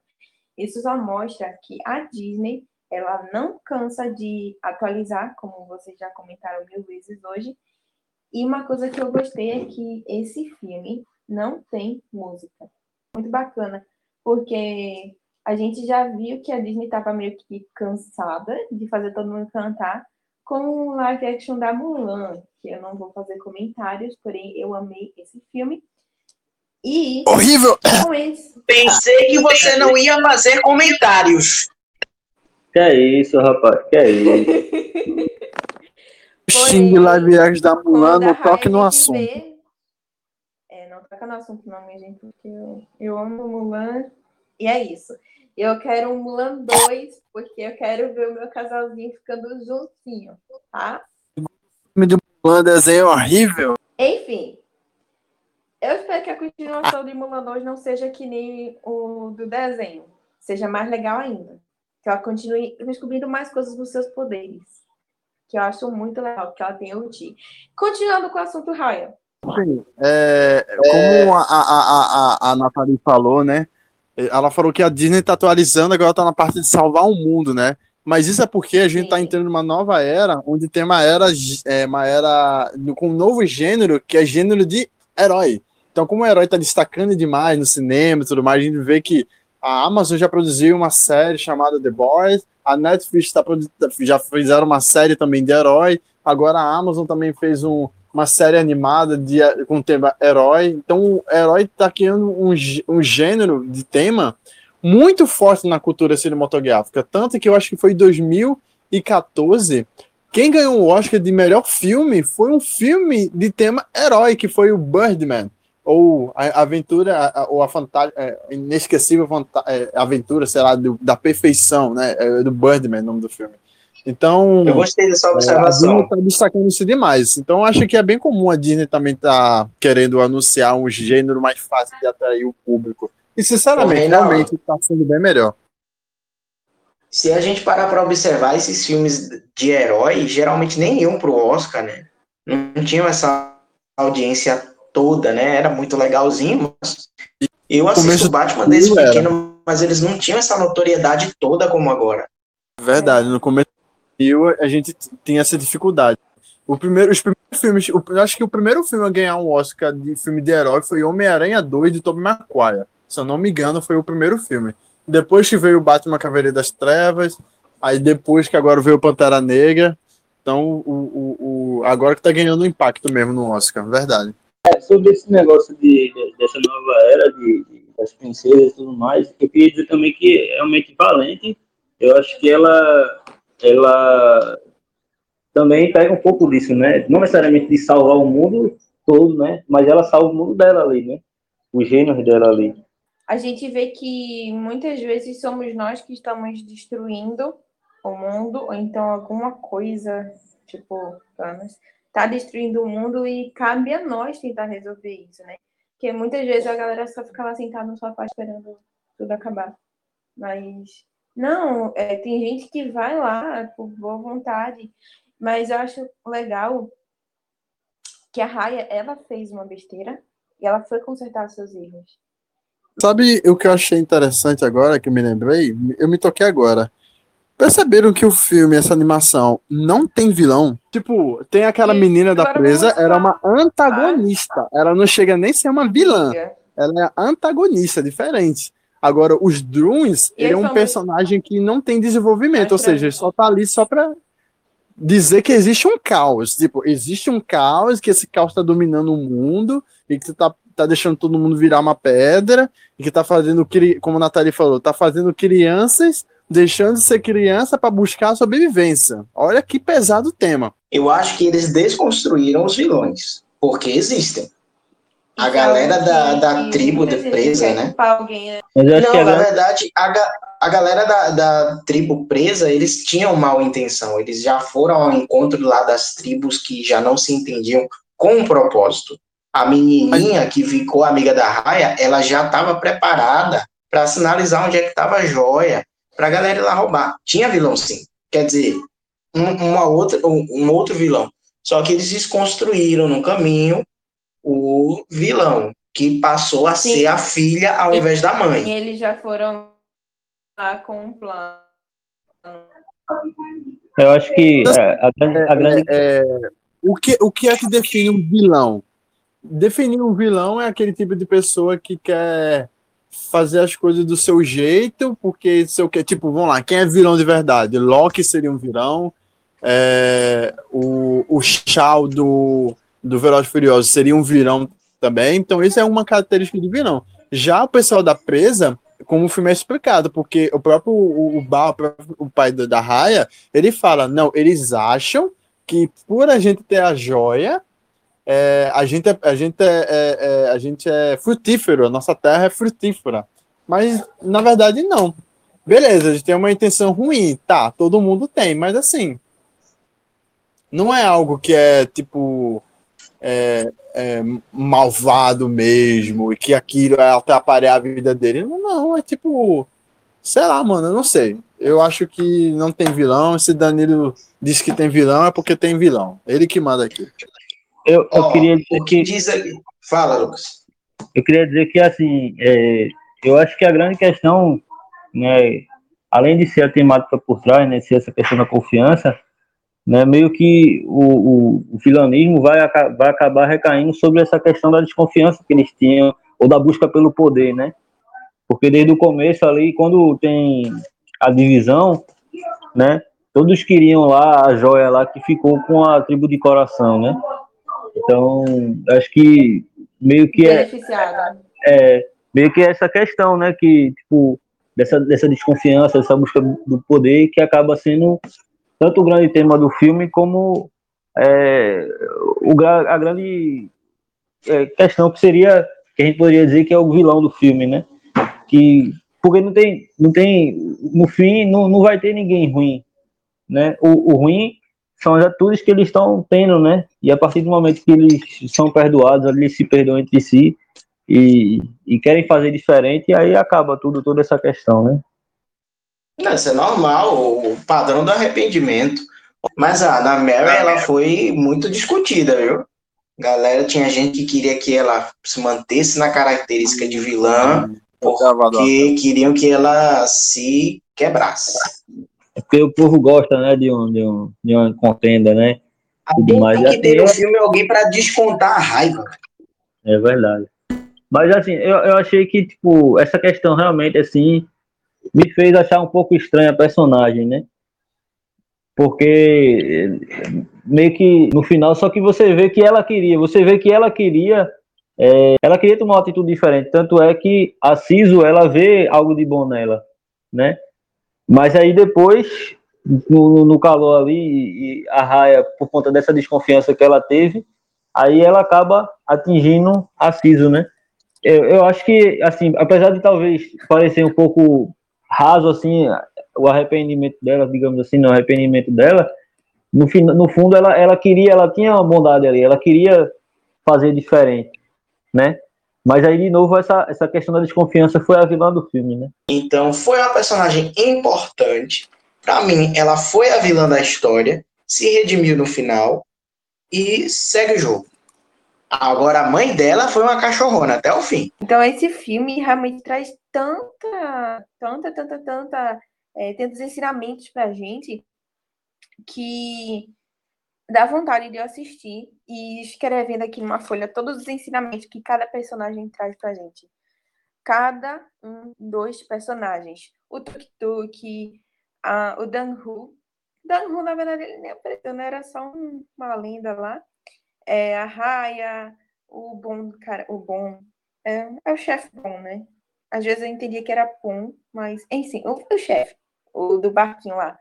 Speaker 2: Isso só mostra que a Disney ela não cansa de atualizar, como vocês já comentaram mil vezes hoje. E uma coisa que eu gostei é que esse filme não tem música. Muito bacana, porque a gente já viu que a Disney estava meio que cansada de fazer todo mundo cantar com o live action da Mulan, que eu não vou fazer comentários, porém eu amei esse filme. E
Speaker 3: Horrível!
Speaker 2: com esse,
Speaker 4: Pensei que você não ia fazer comentários.
Speaker 5: Que é isso, rapaz? Que é isso?
Speaker 3: Xing live action da Mulan, não toque no assunto.
Speaker 2: vê- É, não toca no assunto não, minha gente, porque eu, eu amo Mulan e é isso. Eu quero um Mulan 2, porque eu quero ver o meu casalzinho ficando juntinho, tá?
Speaker 3: filme de Mulan, desenho horrível.
Speaker 2: Enfim, eu espero que a continuação de Mulan 2 não seja que nem o do desenho, seja mais legal ainda. Que ela continue descobrindo mais coisas dos seus poderes. Que eu acho muito legal que ela tenha o Ti. Continuando com o assunto Raya.
Speaker 3: É, como a, a, a, a, a Nathalie falou, né? Ela falou que a Disney tá atualizando, agora tá na parte de salvar o mundo, né? Mas isso é porque a gente tá
Speaker 2: Sim.
Speaker 3: entrando numa nova era, onde tem uma era, é, uma era com um novo gênero, que é gênero de herói. Então, como o herói tá destacando demais no cinema e tudo mais, a gente vê que a Amazon já produziu uma série chamada The Boys, a Netflix tá, já fizeram uma série também de herói, agora a Amazon também fez um, uma série animada de, com tema herói. Então, o herói está criando um, um gênero de tema muito forte na cultura cinematográfica. Tanto que eu acho que foi em 2014 quem ganhou o Oscar de melhor filme foi um filme de tema herói, que foi o Birdman, ou a aventura, ou a fantástica, é, inesquecível é, aventura, sei lá, do, da perfeição, né? É do Birdman, o nome do filme. Então.
Speaker 4: Eu gostei dessa observação.
Speaker 3: A Disney tá destacando isso demais. Então, acho que é bem comum a Disney também tá querendo anunciar um gênero mais fácil de atrair o público. E, sinceramente, realmente está sendo bem melhor.
Speaker 4: Se a gente parar para observar esses filmes de herói, geralmente nem iam pro Oscar, né? Não tinham essa audiência toda, né? Era muito legalzinho, mas eu assisto o Batman desde pequeno, mas eles não tinham essa notoriedade toda como agora.
Speaker 3: Verdade, no começo eu, a gente tinha essa dificuldade. O primeiro, os primeiros filmes, eu acho que o primeiro filme a ganhar um Oscar de filme de herói foi Homem-Aranha 2 de Tobey Maguire. Se eu não me engano, foi o primeiro filme. Depois que veio o Batman Cavaleiro das Trevas, aí depois que agora veio o Pantera Negra. Então, o, o, o agora que tá ganhando impacto mesmo no Oscar, verdade.
Speaker 5: É, sobre esse negócio de, de dessa nova era de, de, das princesas e tudo mais, eu queria dizer também que realmente Valente, eu acho que ela ela também pega um pouco disso, né? Não necessariamente de salvar o mundo todo, né? Mas ela salva o mundo dela ali, né? Os gênios dela ali.
Speaker 2: A gente vê que muitas vezes somos nós que estamos destruindo o mundo, ou então alguma coisa, tipo, tá destruindo o mundo e cabe a nós tentar resolver isso, né? Porque muitas vezes a galera só fica lá sentada no sofá esperando tudo acabar. Mas não, é, tem gente que vai lá por boa vontade, mas eu acho legal que a Raya, ela fez uma besteira e ela foi consertar seus erros.
Speaker 3: Sabe o que eu achei interessante agora, que eu me lembrei? Eu me toquei agora. Perceberam que o filme, essa animação, não tem vilão? Tipo, tem aquela menina da presa, era uma antagonista. Ela não chega nem a ser uma vilã. Ela é antagonista, diferente. Agora, os Drones, ele é um personagem que não tem desenvolvimento, ou seja, ele só tá ali só pra dizer que existe um caos. Tipo, existe um caos, que esse caos tá dominando o mundo, e que tá, tá deixando todo mundo virar uma pedra, e que tá fazendo, como a Nathalie falou, tá fazendo crianças deixando de ser criança para buscar a sobrevivência. Olha que pesado o tema.
Speaker 4: Eu acho que eles desconstruíram os vilões, porque existem a galera da, da tribo de presa, né?
Speaker 2: né?
Speaker 4: Não, na verdade, a, a galera da, da tribo presa, eles tinham mal intenção. Eles já foram ao encontro lá das tribos que já não se entendiam com um propósito. A menininha que ficou amiga da Raia, ela já estava preparada para sinalizar onde é que estava a joia, para a galera ir lá roubar. Tinha vilão, sim. Quer dizer, um, uma outra, um, um outro vilão. Só que eles desconstruíram no caminho o vilão, que passou a Sim. ser a filha ao invés da mãe.
Speaker 2: E eles já foram lá com um plano.
Speaker 5: Eu acho que é, a, a grande.
Speaker 3: É, é, o, que, o que é que define um vilão? Definir um vilão é aquele tipo de pessoa que quer fazer as coisas do seu jeito, porque seu que tipo, vamos lá, quem é vilão de verdade? Loki seria um vilão, é, o, o Shao do do Veloz Furioso seria um vilão também, então isso é uma característica de vilão. Já o pessoal da presa, como o filme é explicado, porque o próprio o, o, o pai da Raia, ele fala, não, eles acham que por a gente ter a joia, é, a, gente é, a, gente é, é, é, a gente é frutífero, a nossa terra é frutífera. Mas, na verdade, não. Beleza, a gente tem uma intenção ruim, tá, todo mundo tem, mas assim, não é algo que é, tipo, é, é, malvado mesmo e que aquilo é atrapalhar a vida dele. Não, não, é tipo, sei lá, mano, eu não sei. Eu acho que não tem vilão. Se Danilo diz que tem vilão, é porque tem vilão. Ele que manda aqui.
Speaker 5: Eu, eu oh, queria dizer que.
Speaker 4: Diz Fala, Lucas.
Speaker 5: Eu queria dizer que, assim, é, eu acho que a grande questão, né, além de ser a temática por trás, né, ser essa questão da confiança, né, meio que o, o, o vilanismo vai, vai acabar recaindo sobre essa questão da desconfiança que eles tinham, ou da busca pelo poder, né? Porque desde o começo ali, quando tem a divisão, né, todos queriam lá a joia lá que ficou com a tribo de coração, né? Então, acho que meio que é, é meio que é essa questão, né, que tipo dessa dessa desconfiança, dessa busca do poder que acaba sendo tanto o grande tema do filme como é, o, a grande é, questão que seria que a gente poderia dizer que é o vilão do filme, né? Que porque não tem, não tem no fim não, não vai ter ninguém ruim, né? O, o ruim são as atitudes que eles estão tendo, né? E a partir do momento que eles são perdoados, eles se perdoam entre si e, e querem fazer diferente, aí acaba tudo, toda essa questão, né?
Speaker 4: Não, isso é normal, o padrão do arrependimento. Mas a Ana Mary, ela foi muito discutida, viu? Galera, tinha gente que queria que ela se mantesse na característica de vilã, porque queriam que ela se quebrasse.
Speaker 5: É porque o povo gosta, né, de, um, de, um, de uma contenda, né?
Speaker 4: Tudo mais. Tem que ter no filme alguém para descontar a raiva.
Speaker 5: É verdade. Mas assim, eu, eu achei que, tipo, essa questão realmente, assim, me fez achar um pouco estranha a personagem, né? Porque meio que no final, só que você vê que ela queria, você vê que ela queria, é, ela queria tomar uma atitude diferente. Tanto é que a Ciso, ela vê algo de bom nela, né? Mas aí depois, no, no calor ali, e a Raia, por conta dessa desconfiança que ela teve, aí ela acaba atingindo a Ciso, né? Eu, eu acho que, assim, apesar de talvez parecer um pouco raso, assim, o arrependimento dela, digamos assim, no arrependimento dela, no, fim, no fundo ela, ela queria, ela tinha uma bondade ali, ela queria fazer diferente, né? Mas aí, de novo, essa, essa questão da desconfiança foi a vilã do filme, né?
Speaker 4: Então, foi uma personagem importante. Para mim, ela foi a vilã da história, se redimiu no final e segue o jogo. Agora, a mãe dela foi uma cachorrona até o fim.
Speaker 2: Então, esse filme realmente traz tanta, tanta, tanta, tanta é, tantos ensinamentos para a gente que dá vontade de eu assistir e escrevendo aqui numa folha todos os ensinamentos que cada personagem traz para a gente. Cada um dos personagens. O Tuk Tuk, a, o Dan Hu. Dan Hu, na verdade, ele nem apareceu, né? Era só um, uma lenda lá. É, a Raya, o bom cara, o bom. É, é o chefe bom, né? Às vezes eu entendia que era Pum, mas, enfim, o, o chefe o do barquinho lá.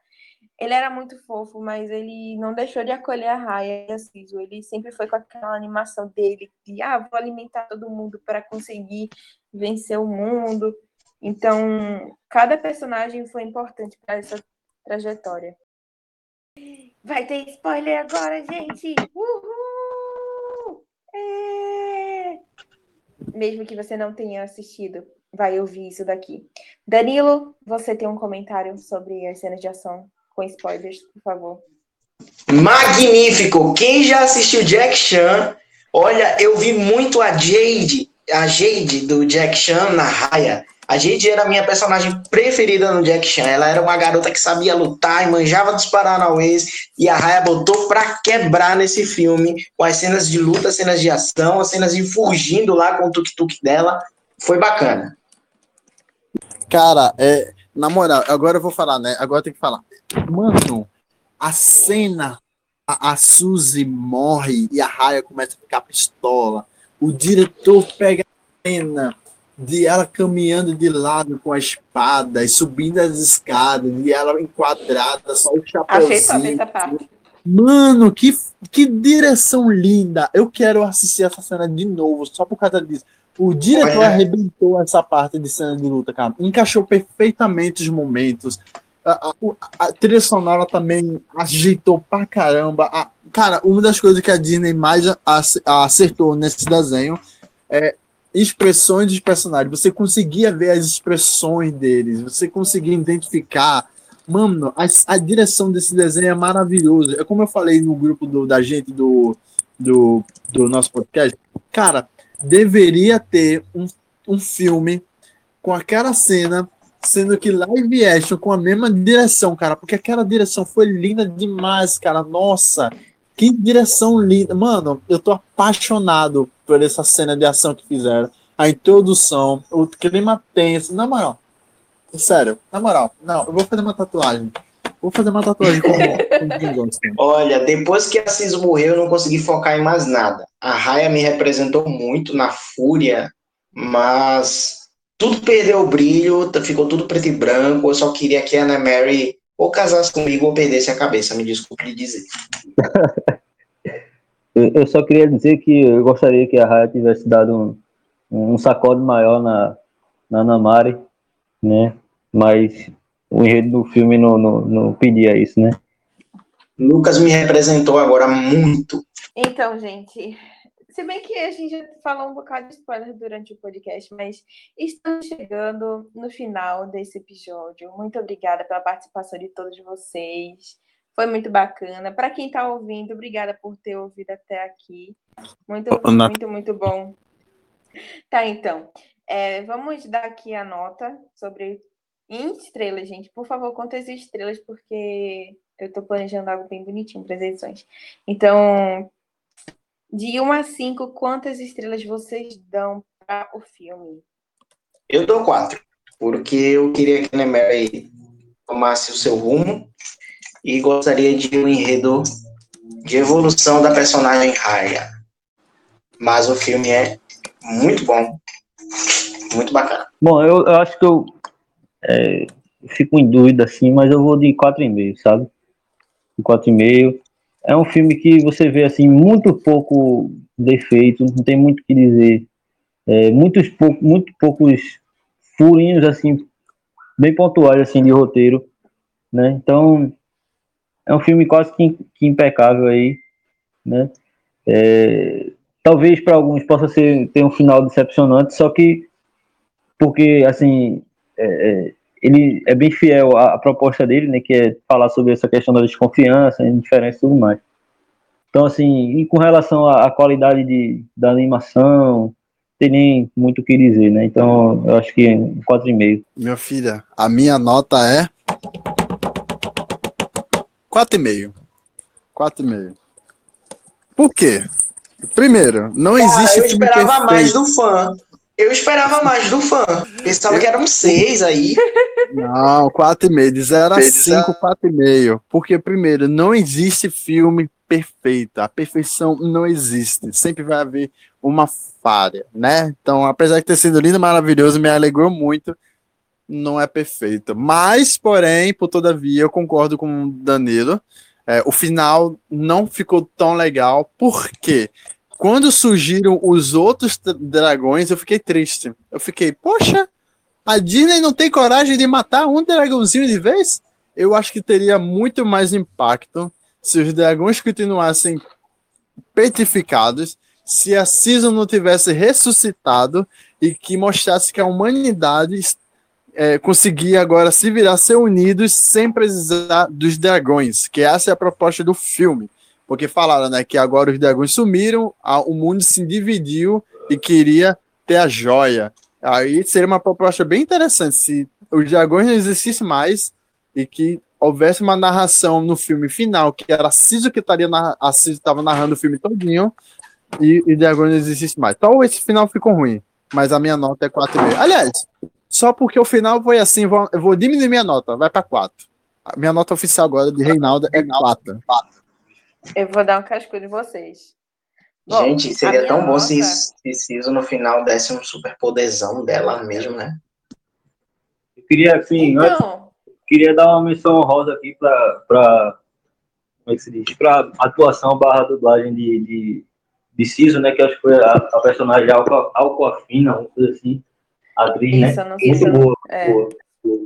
Speaker 2: Ele era muito fofo, mas ele não deixou de acolher a Raya e a Ciso. Ele sempre foi com aquela animação dele de, ah, vou alimentar todo mundo para conseguir vencer o mundo. Então, cada personagem foi importante para essa trajetória. Vai ter spoiler agora, gente! Uhul! É... Mesmo que você não tenha assistido, vai ouvir isso daqui. Danilo, você tem um comentário sobre as cenas de ação com spoilers, por favor.
Speaker 4: Magnífico! Quem já assistiu Jack Chan, olha, eu vi muito a Jade, a Jade do Jack Chan na raia. A Jade era a minha personagem preferida no Jack Chan. Ela era uma garota que sabia lutar e manjava dos Paranauês. E a Raya botou pra quebrar nesse filme, com as cenas de luta, as cenas de ação, as cenas de fugindo lá com o tuk-tuk dela. Foi bacana.
Speaker 3: Cara, é, na moral, agora eu vou falar, né? Agora tem que falar. Mano, a cena, a, a Suzy morre e a Raya começa a ficar pistola. O diretor pega a cena de ela caminhando de lado com a espada e subindo as escadas e ela enquadrada, só o chapéuzinho. Mano, que, que direção linda! Eu quero assistir essa cena de novo, só por causa disso. O diretor Olha. arrebentou essa parte de cena de luta, cara. Encaixou perfeitamente os momentos. A, a, a trilha sonora também ajeitou pra caramba. A, cara, uma das coisas que a Disney mais acertou nesse desenho é expressões dos personagens. Você conseguia ver as expressões deles, você conseguia identificar. Mano, a, a direção desse desenho é maravilhosa. É como eu falei no grupo do, da gente do, do, do nosso podcast. Cara, deveria ter um, um filme com aquela cena, sendo que live action com a mesma direção, cara, porque aquela direção foi linda demais, cara. Nossa, que direção linda. Mano, eu tô apaixonado por essa cena de ação que fizeram. A introdução, o clima tenso. Na moral, sério, na moral, não, eu vou fazer uma tatuagem. Vou fazer uma tatuagem com, com
Speaker 4: Olha, depois que a Cis morreu, eu não consegui focar em mais nada. A Raya me representou muito na fúria, mas tudo perdeu o brilho, ficou tudo preto e branco. Eu só queria que a Anna Mary, ou casasse comigo ou perdesse a cabeça, me desculpe lhe dizer.
Speaker 5: Eu, só queria dizer que eu gostaria que a Raya tivesse dado um, um sacode maior na, na Namari, né? Mas o enredo do filme não, não, não pedia isso, né?
Speaker 4: Lucas me representou agora muito.
Speaker 2: Então, gente, se bem que a gente já falou um bocado de spoiler durante o podcast, mas estamos chegando no final desse episódio. Muito obrigada pela participação de todos vocês. Foi muito bacana. Para quem está ouvindo, obrigada por ter ouvido até aqui. Muito, muito, muito bom. Tá, então. É, vamos dar aqui a nota sobre em estrelas, gente. Por favor, quantas estrelas, porque eu estou planejando algo bem bonitinho para as edições. Então, de 1 a 5, quantas estrelas vocês dão para o filme?
Speaker 4: Eu dou 4, porque eu queria que a Mary tomasse o seu rumo e gostaria de um enredo de evolução da personagem Raya. Mas o filme é muito bom, muito bacana.
Speaker 5: Bom, eu, eu acho que eu é, fico em dúvida, assim, mas eu vou de 4,5, sabe? De 4,5. É um filme que você vê, assim, muito pouco defeito, não tem muito o que dizer. É, muitos pou, muito poucos furinhos, assim, bem pontuais, assim, de roteiro, né? Então, é um filme quase que, que impecável aí, né? É, talvez para alguns possa ser ter um final decepcionante, só que porque assim é, é, ele é bem fiel à, à, proposta dele, né? Que é falar sobre essa questão da desconfiança, indiferença e tudo mais. Então assim, e com relação à, à qualidade de, da animação, tem nem muito o que dizer, né? Então eu acho que 4,5.
Speaker 3: Minha filha, a minha nota é 4,5. 4,5. Por quê? Primeiro, não Cara, existe
Speaker 4: eu esperava mais do fã. Eu esperava mais do fã. Pensava eu... que era um 6 aí.
Speaker 3: Não, 4,5. De 0 a 5, 4,5. Porque, primeiro, não existe filme perfeito. A perfeição não existe. Sempre vai haver uma falha, né? Então, apesar de ter sido lindo e maravilhoso, me alegrou muito não é perfeita. Mas, porém, por todavia, eu concordo com o Danilo. É, o final não ficou tão legal, porque quando surgiram os outros dragões, eu fiquei triste. Eu fiquei, poxa, a Disney não tem coragem de matar um dragãozinho de vez? Eu acho que teria muito mais impacto se os dragões continuassem petrificados, se a Season não tivesse ressuscitado e que mostrasse que a humanidade é, conseguir agora se virar, ser unidos sem precisar dos dragões, que essa é a proposta do filme. Porque falaram, né, que agora os dragões sumiram, a, o mundo se dividiu e queria ter a joia. Aí seria uma proposta bem interessante se os dragões não existissem mais e que houvesse uma narração no filme final, que era a Ciso que estaria na, estava narrando o filme todinho e, e dragões não existissem mais. Então esse final ficou ruim, mas a minha nota é 4,5. Aliás, só porque o final foi assim, vou, eu vou diminuir minha nota, vai para 4. A minha nota oficial agora de Reinaldo é 4.
Speaker 2: Eu vou dar um cascudo em vocês.
Speaker 4: Bom, Gente, seria tão bom se Ciso no final desse um super poderzão dela mesmo, né?
Speaker 5: Eu queria, assim, então... queria dar uma menção honrosa aqui para como é que se diz? Para atuação barra dublagem de, de, de Ciso, né? Que acho que foi a, a personagem Alcoafina, uma coisa assim atriz, né? Isso, né? Muito boa, é. boa, boa.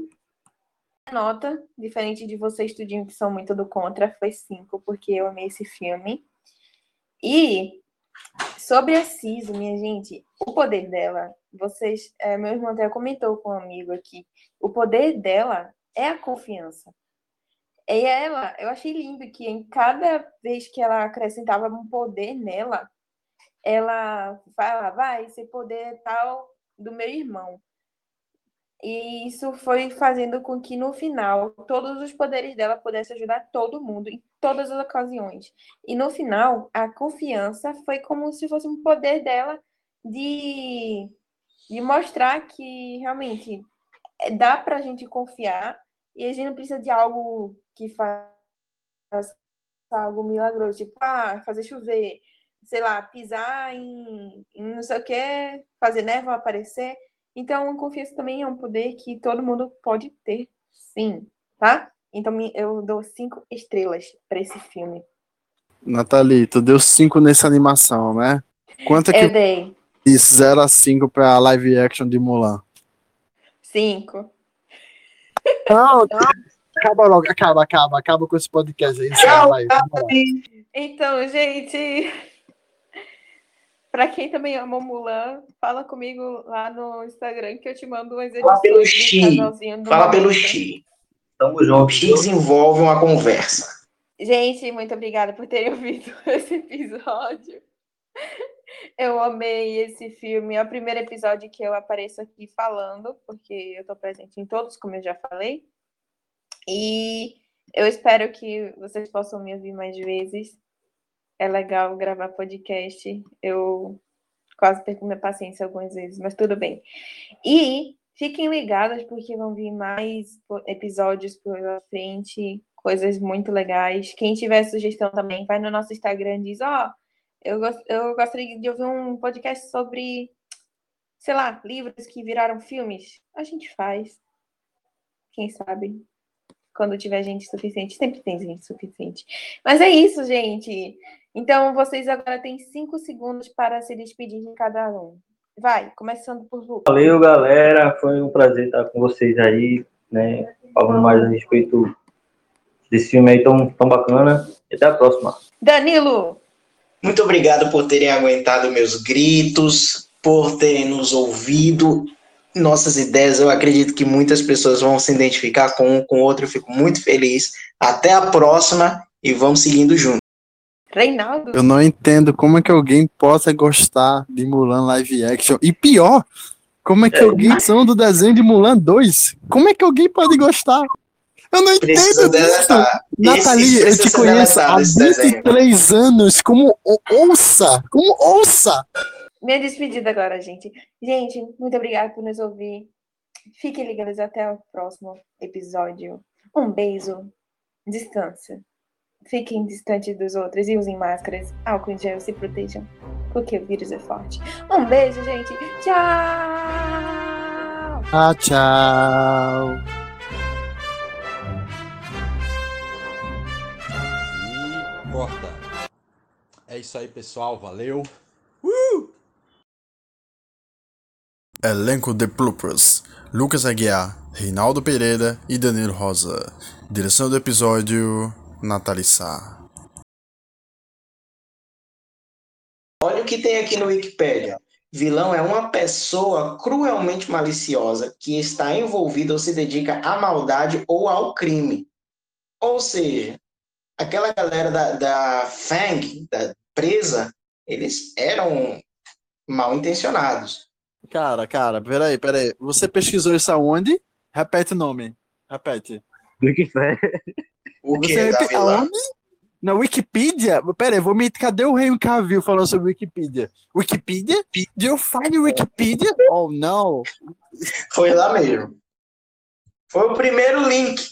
Speaker 2: Nota, diferente de vocês, tudinho que são muito do contra, foi cinco, porque eu amei esse filme. E sobre a Ciso, minha gente, o poder dela, vocês, é, meu irmão até comentou com um amigo aqui, o poder dela é a confiança. E ela, eu achei lindo que em cada vez que ela acrescentava um poder nela, ela falava, vai, esse poder tal do meu irmão. E isso foi fazendo com que no final todos os poderes dela pudessem ajudar todo mundo em todas as ocasiões. E no final, a confiança foi como se fosse um poder dela de, de mostrar que realmente dá para a gente confiar e a gente não precisa de algo que faça algo milagroso, tipo, ah, fazer chover, sei lá, pisar em, em não sei o que, fazer névoa aparecer. Então, confiança também é um poder que todo mundo pode ter, sim, tá? Então eu dou cinco estrelas para esse filme.
Speaker 3: Nathalie, tu deu 5 nessa animação, né? Quanto é
Speaker 2: Eu
Speaker 3: que
Speaker 2: dei
Speaker 3: isso 0 a 5 pra live action de Mulan?
Speaker 2: cinco.
Speaker 3: Não, acaba logo, acaba, acaba, acaba com esse podcast aí. encerra.
Speaker 2: Então, gente, para quem também ama Mulan, fala comigo lá no Instagram que eu te mando umas edições
Speaker 4: Fala pelo
Speaker 2: do
Speaker 4: Xi. Fala pelo
Speaker 2: Mulan.
Speaker 4: X.
Speaker 5: Tamo junto.
Speaker 4: X envolve uma conversa.
Speaker 2: Gente, muito obrigada por terem ouvido esse episódio. Eu amei esse filme. É o primeiro episódio que eu apareço aqui falando, porque eu tô presente em todos, como eu já falei. E eu espero que vocês possam me ouvir mais vezes. É legal gravar podcast. Eu quase perco minha paciência algumas vezes, mas tudo bem. E fiquem ligadas, porque vão vir mais episódios pela frente, coisas muito legais. Quem tiver sugestão também, vai no nosso Instagram e diz: Ó, eu, gos- eu gostaria de ouvir um podcast sobre, sei lá, livros que viraram filmes. A gente faz. Quem sabe? Quando tiver gente suficiente, sempre tem gente suficiente. Mas é isso, gente. Então, vocês agora têm cinco segundos para se despedir de cada um. Vai, começando por Lu.
Speaker 5: Valeu, galera. Foi um prazer estar com vocês aí, né? Falando mais a respeito desse filme aí tão, tão bacana. E até a próxima.
Speaker 2: Danilo!
Speaker 4: Muito obrigado por terem aguentado meus gritos, por terem nos ouvido. Nossas ideias, eu acredito que muitas pessoas vão se identificar com um, com o outro. Eu fico muito feliz. Até a próxima e vamos seguindo juntos.
Speaker 2: Reinaldo?
Speaker 3: Eu não entendo como é que alguém possa gostar de Mulan live action. E pior, como é que
Speaker 5: É.
Speaker 3: alguém são do desenho de Mulan 2? Como é que alguém pode gostar? Eu não entendo disso. Nathalie, eu te conheço há
Speaker 4: deletado, esse desenho.
Speaker 3: 23 anos. Como ou- ouça? Como ouça?
Speaker 2: Minha despedida agora, gente. Gente, muito obrigada por nos ouvir. Fiquem ligados até o próximo episódio. Um beijo. Descansa. Fiquem distantes dos outros e usem máscaras. Álcool em gel, se protejam. Porque o vírus é forte. Um beijo, gente. Tchau!
Speaker 3: Ah, tchau.
Speaker 1: E corta. É isso aí, pessoal. Valeu.
Speaker 3: Elenco de bloopers: Lucas Aguiar, Reinaldo Pereira e Danilo Rosa. Direção do episódio: Nathalie.
Speaker 4: Olha o que tem aqui no Wikipedia. Vilão é uma pessoa cruelmente maliciosa que está envolvida ou se dedica à maldade ou ao crime. Ou seja, aquela galera da, da Fang, da presa, eles eram mal intencionados.
Speaker 3: Cara, cara, peraí, peraí. Você pesquisou isso aonde? Repete o nome. Repete.
Speaker 5: Wikipedia.
Speaker 4: O que
Speaker 3: Você
Speaker 4: da
Speaker 3: repe-
Speaker 4: vilã?
Speaker 3: aonde? Na Wikipedia? Peraí, vou me. Cadê o Henry Cavill falando sobre Wikipedia? Wikipedia? Do you find Wikipedia? Oh, não.
Speaker 4: Foi lá mesmo. Foi o primeiro link.